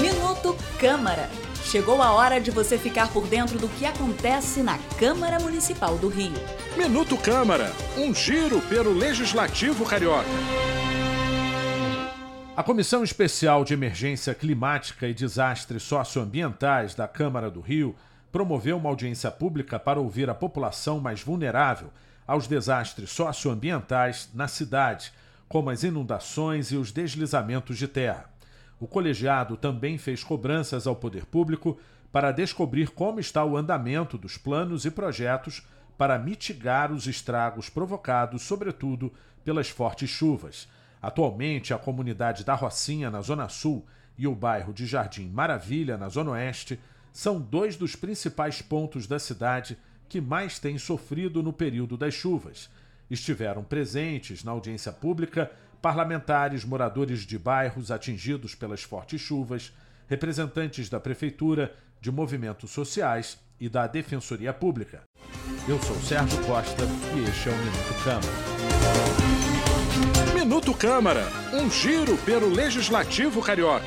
Minuto Câmara. Chegou a hora de você ficar por dentro do que acontece na Câmara Municipal do Rio. Minuto Câmara, um giro pelo Legislativo Carioca. A Comissão Especial de Emergência Climática e Desastres Socioambientais da Câmara do Rio promoveu uma audiência pública para ouvir a população mais vulnerável aos desastres socioambientais na cidade, como as inundações e os deslizamentos de terra. O colegiado também fez cobranças ao poder público para descobrir como está o andamento dos planos e projetos para mitigar os estragos provocados, sobretudo, pelas fortes chuvas. Atualmente, a comunidade da Rocinha, na Zona Sul, e o bairro de Jardim Maravilha, na Zona Oeste, são dois dos principais pontos da cidade que mais têm sofrido no período das chuvas. Estiveram presentes na audiência pública parlamentares, moradores de bairros atingidos pelas fortes chuvas, representantes da Prefeitura, de movimentos sociais e da Defensoria Pública. Eu sou Sérgio Costa e este é o Minuto Câmara. Minuto Câmara um giro pelo Legislativo Carioca.